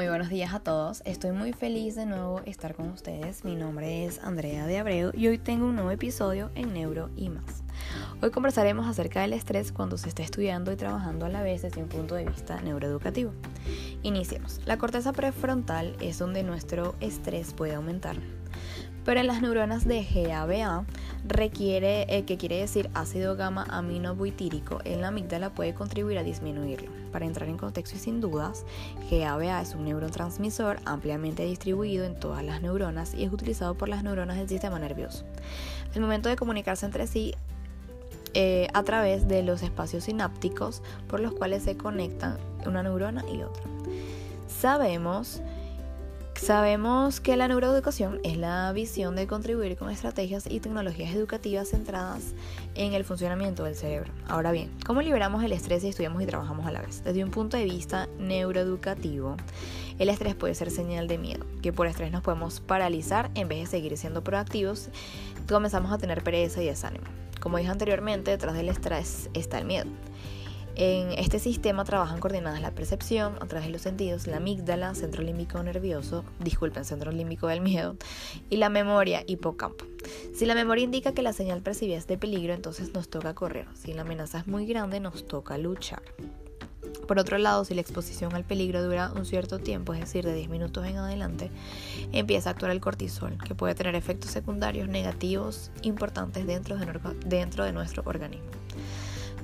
Muy buenos días a todos. Estoy muy feliz de nuevo estar con ustedes. Mi nombre es Andrea de Abreu y hoy tengo un nuevo episodio en Neuro y más. Hoy conversaremos acerca del estrés cuando se está estudiando y trabajando a la vez desde un punto de vista neuroeducativo. Iniciemos. La corteza prefrontal es donde nuestro estrés puede aumentar pero en las neuronas de GABA requiere, eh, que quiere decir ácido gamma aminobuitírico, en la amígdala puede contribuir a disminuirlo. Para entrar en contexto y sin dudas, GABA es un neurotransmisor ampliamente distribuido en todas las neuronas y es utilizado por las neuronas del sistema nervioso. El momento de comunicarse entre sí eh, a través de los espacios sinápticos por los cuales se conectan una neurona y otra. Sabemos Sabemos que la neuroeducación es la visión de contribuir con estrategias y tecnologías educativas centradas en el funcionamiento del cerebro. Ahora bien, ¿cómo liberamos el estrés si estudiamos y trabajamos a la vez? Desde un punto de vista neuroeducativo, el estrés puede ser señal de miedo, que por estrés nos podemos paralizar en vez de seguir siendo proactivos, comenzamos a tener pereza y desánimo. Como dije anteriormente, detrás del estrés está el miedo. En este sistema trabajan coordinadas la percepción a través de los sentidos, la amígdala, centro límbico nervioso, disculpen, centro límbico del miedo, y la memoria, hipocampo. Si la memoria indica que la señal percibida es de peligro, entonces nos toca correr. Si la amenaza es muy grande, nos toca luchar. Por otro lado, si la exposición al peligro dura un cierto tiempo, es decir, de 10 minutos en adelante, empieza a actuar el cortisol, que puede tener efectos secundarios negativos importantes dentro de, dentro de nuestro organismo.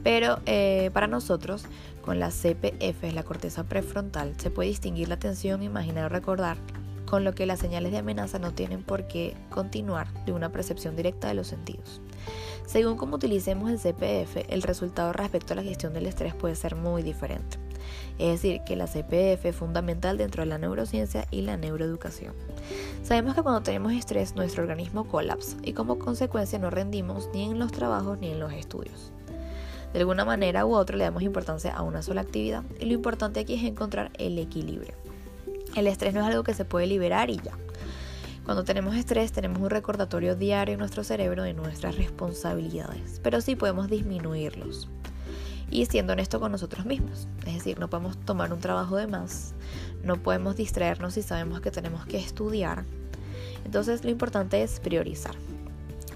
Pero eh, para nosotros, con la CPF, la corteza prefrontal, se puede distinguir la tensión, imaginar o recordar, con lo que las señales de amenaza no tienen por qué continuar de una percepción directa de los sentidos. Según cómo utilicemos el CPF, el resultado respecto a la gestión del estrés puede ser muy diferente. Es decir, que la CPF es fundamental dentro de la neurociencia y la neuroeducación. Sabemos que cuando tenemos estrés nuestro organismo colapsa y como consecuencia no rendimos ni en los trabajos ni en los estudios. De alguna manera u otra le damos importancia a una sola actividad y lo importante aquí es encontrar el equilibrio. El estrés no es algo que se puede liberar y ya. Cuando tenemos estrés tenemos un recordatorio diario en nuestro cerebro de nuestras responsabilidades, pero sí podemos disminuirlos. Y siendo honesto con nosotros mismos, es decir, no podemos tomar un trabajo de más, no podemos distraernos si sabemos que tenemos que estudiar. Entonces lo importante es priorizar.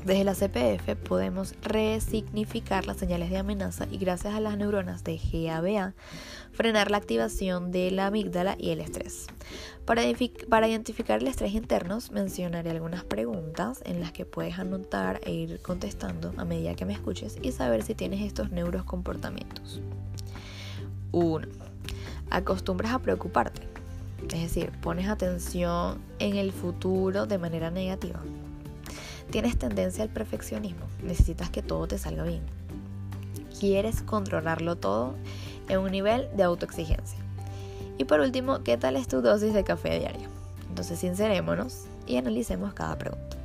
Desde la CPF podemos resignificar las señales de amenaza y gracias a las neuronas de GABA frenar la activación de la amígdala y el estrés. Para, identificar el estrés internos mencionaré algunas preguntas en las que puedes anotar e ir contestando a medida que me escuches y saber si tienes estos neurocomportamientos. 1. Acostumbras a preocuparte. Es decir, pones atención en el futuro de manera negativa. Tienes tendencia al perfeccionismo, necesitas que todo te salga bien. Quieres controlarlo todo en un nivel de autoexigencia. Y por último, ¿qué tal es tu dosis de café diario? Entonces sincerémonos y analicemos cada pregunta.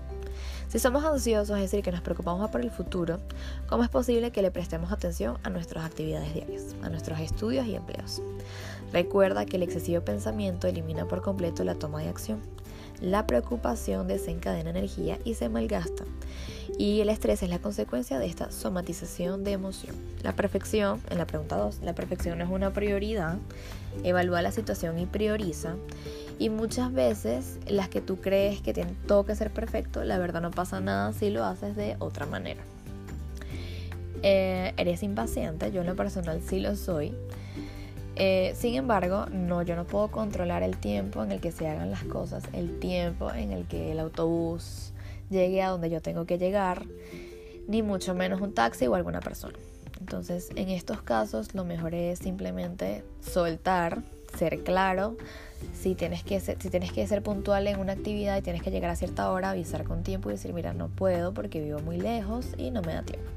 Si somos ansiosos, es decir, que nos preocupamos por el futuro, ¿cómo es posible que le prestemos atención a nuestras actividades diarias, a nuestros estudios y empleos? Recuerda que el excesivo pensamiento elimina por completo la toma de acción. La preocupación desencadena energía y se malgasta. Y el estrés es la consecuencia de esta somatización de emoción. La perfección, en la pregunta 2, la perfección es una prioridad. Evalúa la situación y prioriza. Y muchas veces las que tú crees que tienen todo que ser perfecto, la verdad no pasa nada si lo haces de otra manera. Eh, eres impaciente, yo en lo personal sí lo soy. Eh, sin embargo, no, yo no puedo controlar el tiempo en el que se hagan las cosas, el tiempo en el que el autobús llegue a donde yo tengo que llegar, ni mucho menos un taxi o alguna persona. Entonces, en estos casos, lo mejor es simplemente soltar, ser claro. Si tienes, que ser, si tienes que ser puntual en una actividad y tienes que llegar a cierta hora, avisar con tiempo y decir, mira, no puedo porque vivo muy lejos y no me da tiempo.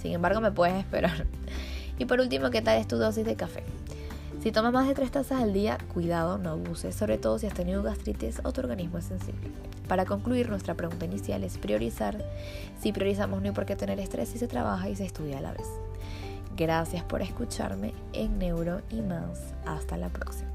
Sin embargo, me puedes esperar. Y por último, ¿qué tal es tu dosis de café? Si tomas más de 3 tazas al día, cuidado, no abuses, sobre todo si has tenido gastritis o tu organismo es sensible. Para concluir, nuestra pregunta inicial es priorizar. Si priorizamos no hay por qué tener estrés si se trabaja y se estudia a la vez. Gracias por escucharme en Neuro y más. Hasta la próxima.